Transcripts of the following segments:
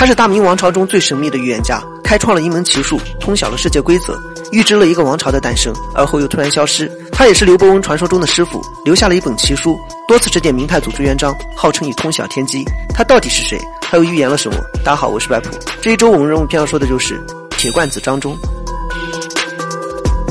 他是大明王朝中最神秘的预言家，开创了一门奇术，通晓了世界规则，预知了一个王朝的诞生，而后又突然消失。他也是刘伯温传说中的师傅，留下了一本奇书，多次指点明太祖朱元璋，号称以通晓天机。他到底是谁？他又预言了什么？大家好，我是白普。这一周我们人物篇要说的就是铁罐子张忠。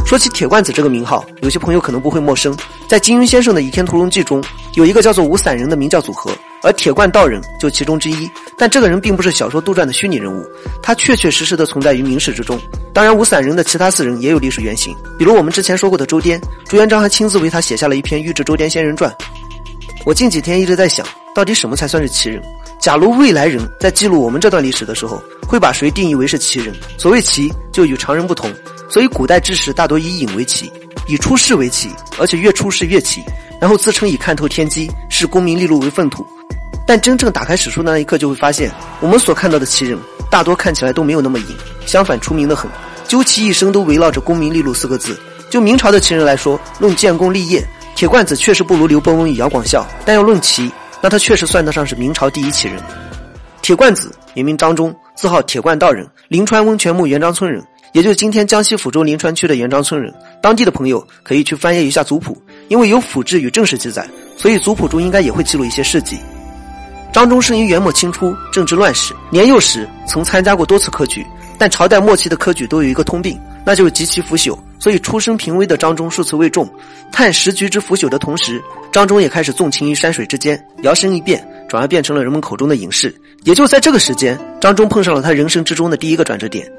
说起铁罐子这个名号，有些朋友可能不会陌生。在金庸先生的《倚天屠龙记》中，有一个叫做吴散人的明教组合，而铁罐道人就其中之一。但这个人并不是小说杜撰的虚拟人物，他确确实实的存在于明史之中。当然，五散人的其他四人也有历史原型，比如我们之前说过的周颠，朱元璋还亲自为他写下了一篇《御制周颠仙人传》。我近几天一直在想，到底什么才算是奇人？假如未来人在记录我们这段历史的时候，会把谁定义为是奇人？所谓奇，就与常人不同。所以，古代志士大多以隐为奇，以出世为奇，而且越出世越奇，然后自称以看透天机、视功名利禄为粪土。但真正打开史书的那一刻，就会发现，我们所看到的奇人，大多看起来都没有那么隐，相反出名的很，究其一生都围绕着功名利禄四个字。就明朝的奇人来说，论建功立业，铁罐子确实不如刘伯温与姚广孝；但要论奇，那他确实算得上是明朝第一奇人。铁罐子原名张忠，字号铁罐道人，临川温泉墓元璋村人。也就是今天江西抚州临川区的元璋村人，当地的朋友可以去翻阅一下族谱，因为有府志与正史记载，所以族谱中应该也会记录一些事迹。张忠生于元末清初，正值乱世，年幼时曾参加过多次科举，但朝代末期的科举都有一个通病，那就是极其腐朽，所以出身平微的张忠数次未中。叹时局之腐朽的同时，张忠也开始纵情于山水之间，摇身一变，转而变成了人们口中的隐士。也就在这个时间，张忠碰上了他人生之中的第一个转折点。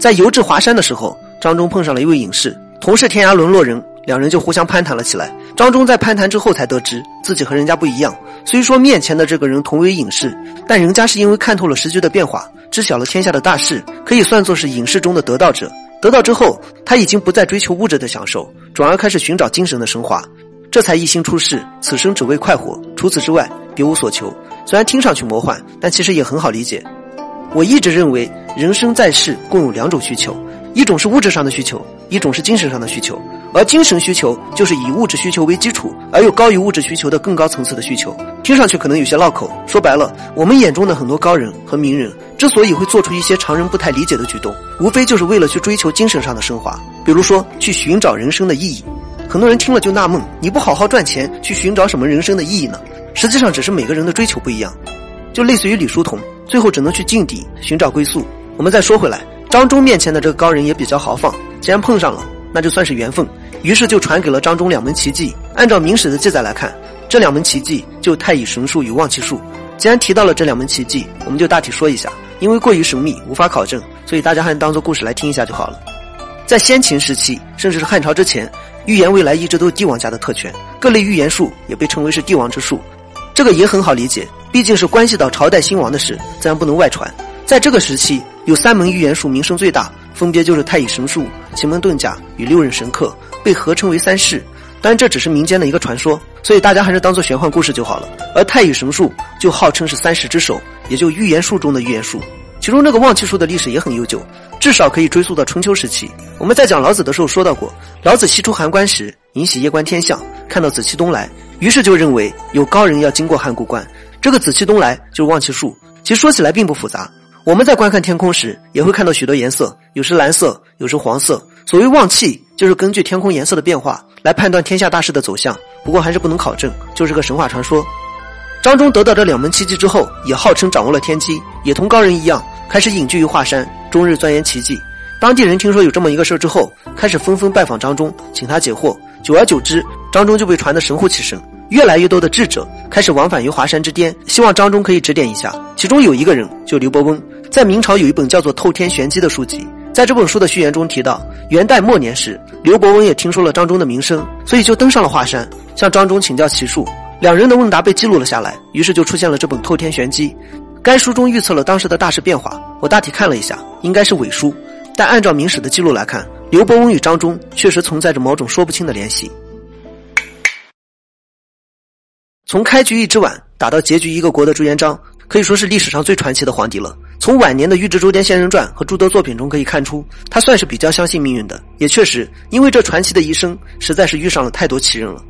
在游至华山的时候，张忠碰上了一位隐士，同是天涯沦落人，两人就互相攀谈了起来。张忠在攀谈之后才得知自己和人家不一样。虽说面前的这个人同为隐士，但人家是因为看透了时局的变化，知晓了天下的大事，可以算作是隐士中的得道者。得道之后，他已经不再追求物质的享受，转而开始寻找精神的升华，这才一心出世，此生只为快活，除此之外别无所求。虽然听上去魔幻，但其实也很好理解。我一直认为，人生在世共有两种需求，一种是物质上的需求，一种是精神上的需求。而精神需求就是以物质需求为基础，而又高于物质需求的更高层次的需求。听上去可能有些绕口，说白了，我们眼中的很多高人和名人之所以会做出一些常人不太理解的举动，无非就是为了去追求精神上的升华，比如说去寻找人生的意义。很多人听了就纳闷：你不好好赚钱，去寻找什么人生的意义呢？实际上，只是每个人的追求不一样。就类似于李叔同，最后只能去境底寻找归宿。我们再说回来，张忠面前的这个高人也比较豪放，既然碰上了，那就算是缘分。于是就传给了张忠两门奇技。按照明史的记载来看，这两门奇技就太乙神术与望气术。既然提到了这两门奇技，我们就大体说一下，因为过于神秘无法考证，所以大家还当做故事来听一下就好了。在先秦时期，甚至是汉朝之前，预言未来一直都是帝王家的特权，各类预言术也被称为是帝王之术。这个也很好理解。毕竟是关系到朝代兴亡的事，自然不能外传。在这个时期，有三门预言术名声最大，分别就是太乙神术、奇门遁甲与六壬神课，被合称为三式。但，这只是民间的一个传说，所以大家还是当做玄幻故事就好了。而太乙神术就号称是三十之首，也就预言术中的预言术。其中这个望气术的历史也很悠久，至少可以追溯到春秋时期。我们在讲老子的时候说到过，老子西出函关时，引起夜观天象，看到紫气东来，于是就认为有高人要经过函谷关。这个紫气东来就是望气术，其实说起来并不复杂。我们在观看天空时，也会看到许多颜色，有时蓝色，有时黄色。所谓望气，就是根据天空颜色的变化来判断天下大势的走向。不过还是不能考证，就是个神话传说。张忠得到这两门奇迹之后，也号称掌握了天机，也同高人一样，开始隐居于华山，终日钻研奇迹。当地人听说有这么一个事之后，开始纷纷拜访张忠，请他解惑。久而久之，张忠就被传得神乎其神。越来越多的智者开始往返于华山之巅，希望张忠可以指点一下。其中有一个人，就刘伯温，在明朝有一本叫做《透天玄机》的书籍。在这本书的序言中提到，元代末年时，刘伯温也听说了张忠的名声，所以就登上了华山，向张忠请教奇术。两人的问答被记录了下来，于是就出现了这本《透天玄机》。该书中预测了当时的大势变化。我大体看了一下，应该是伪书，但按照明史的记录来看，刘伯温与张忠确实存在着某种说不清的联系。从开局一只碗打到结局一个国的朱元璋，可以说是历史上最传奇的皇帝了。从晚年的《御制周颠仙人传》和诸多作品中可以看出，他算是比较相信命运的。也确实，因为这传奇的一生，实在是遇上了太多奇人了。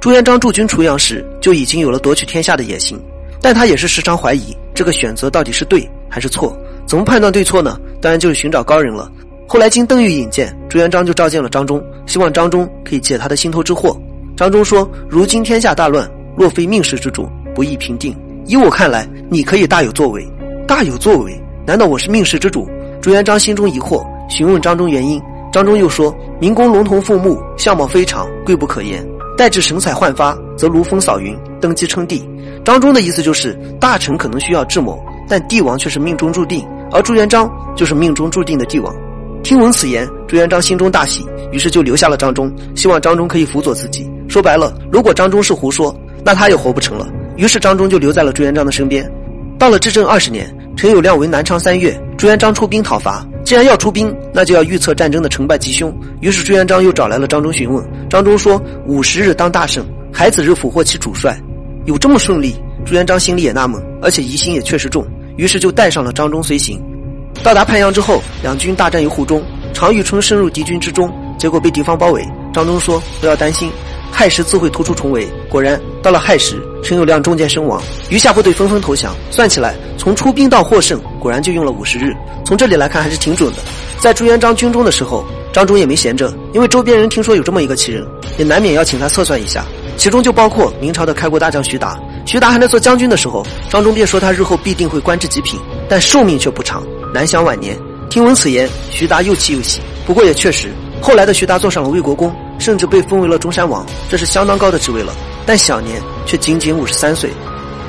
朱元璋驻军滁阳时就已经有了夺取天下的野心，但他也是时常怀疑这个选择到底是对还是错？怎么判断对错呢？当然就是寻找高人了。后来经邓玉引荐，朱元璋就召见了张忠，希望张忠可以解他的心头之惑。张忠说：“如今天下大乱，若非命世之主，不易平定。以我看来，你可以大有作为。大有作为？难道我是命世之主？”朱元璋心中疑惑，询问张忠原因。张忠又说：“明公龙头凤目，相貌非常，贵不可言。待至神采焕发，则如风扫云，登基称帝。”张忠的意思就是，大臣可能需要智谋，但帝王却是命中注定，而朱元璋就是命中注定的帝王。听闻此言，朱元璋心中大喜，于是就留下了张忠，希望张忠可以辅佐自己。说白了，如果张忠是胡说，那他也活不成了。于是张忠就留在了朱元璋的身边。到了至正二十年，陈友谅为南昌三月，朱元璋出兵讨伐。既然要出兵，那就要预测战争的成败吉凶。于是朱元璋又找来了张忠询问。张忠说：“五十日当大胜，海子日俘获其主帅。”有这么顺利？朱元璋心里也纳闷，而且疑心也确实重，于是就带上了张忠随行。到达泮阳之后，两军大战于湖中，常遇春深入敌军之中，结果被敌方包围。张忠说：“不要担心，亥时自会突出重围。”果然，到了亥时，陈友谅中箭身亡，余下部队纷纷投降。算起来，从出兵到获胜，果然就用了五十日。从这里来看，还是挺准的。在朱元璋军中的时候，张忠也没闲着，因为周边人听说有这么一个奇人，也难免要请他测算一下。其中就包括明朝的开国大将徐达。徐达还在做将军的时候，张忠便说他日后必定会官至极品，但寿命却不长。难享晚年。听闻此言，徐达又气又喜。不过也确实，后来的徐达做上了魏国公，甚至被封为了中山王，这是相当高的职位了。但享年却仅仅五十三岁。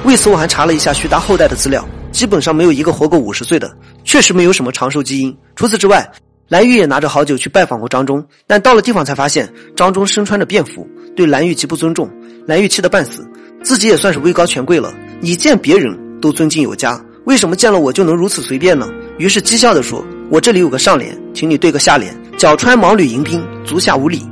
为此，我还查了一下徐达后代的资料，基本上没有一个活过五十岁的，确实没有什么长寿基因。除此之外，蓝玉也拿着好酒去拜访过张忠，但到了地方才发现张忠身穿着便服，对蓝玉极不尊重。蓝玉气得半死，自己也算是位高权贵了，你见别人都尊敬有加，为什么见了我就能如此随便呢？于是讥笑地说：“我这里有个上联，请你对个下联。脚穿毛履迎宾，足下无礼。”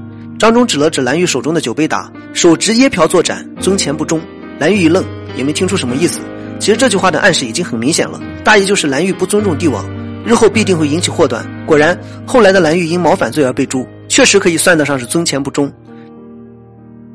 张忠指了指蓝玉手中的酒杯，打：“手执椰瓢作斩，尊前不忠。”蓝玉一愣，也没听出什么意思。其实这句话的暗示已经很明显了，大意就是蓝玉不尊重帝王，日后必定会引起祸端。果然，后来的蓝玉因谋反罪而被诛，确实可以算得上是尊前不忠。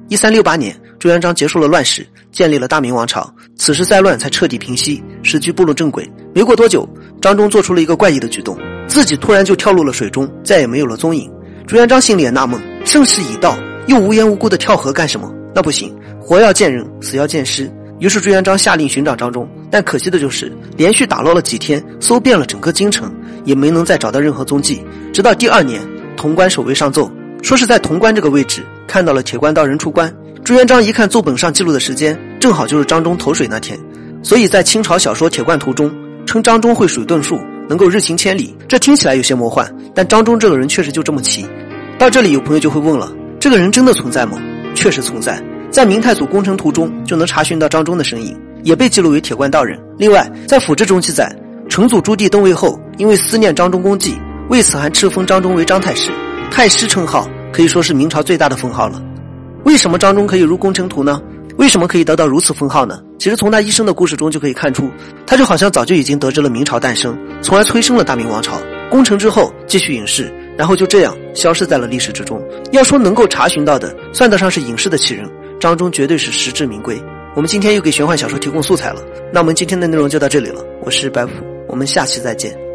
一三六八年，朱元璋结束了乱世，建立了大明王朝。此时灾乱才彻底平息，时局步入正轨。没过多久，张忠做出了一个怪异的举动，自己突然就跳入了水中，再也没有了踪影。朱元璋心里也纳闷，盛世已到，又无缘无故的跳河干什么？那不行，活要见人，死要见尸。于是朱元璋下令寻找张忠，但可惜的就是连续打捞了几天，搜遍了整个京城，也没能再找到任何踪迹。直到第二年，潼关守卫上奏，说是在潼关这个位置。看到了铁关道人出关，朱元璋一看奏本上记录的时间，正好就是张忠投水那天，所以在清朝小说《铁罐图》中称张忠会水遁术，能够日行千里。这听起来有些魔幻，但张忠这个人确实就这么奇。到这里，有朋友就会问了：这个人真的存在吗？确实存在，在《明太祖工程图》中就能查询到张忠的身影，也被记录为铁罐道人。另外，在《府志》中记载，成祖朱棣登位后，因为思念张忠功绩，为此还敕封张忠为张太师，太师称号。可以说是明朝最大的封号了。为什么张忠可以入宫成图呢？为什么可以得到如此封号呢？其实从他一生的故事中就可以看出，他就好像早就已经得知了明朝诞生，从而催生了大明王朝。攻城之后继续隐世，然后就这样消失在了历史之中。要说能够查询到的，算得上是影视的奇人，张忠绝对是实至名归。我们今天又给玄幻小说提供素材了，那我们今天的内容就到这里了。我是白虎，我们下期再见。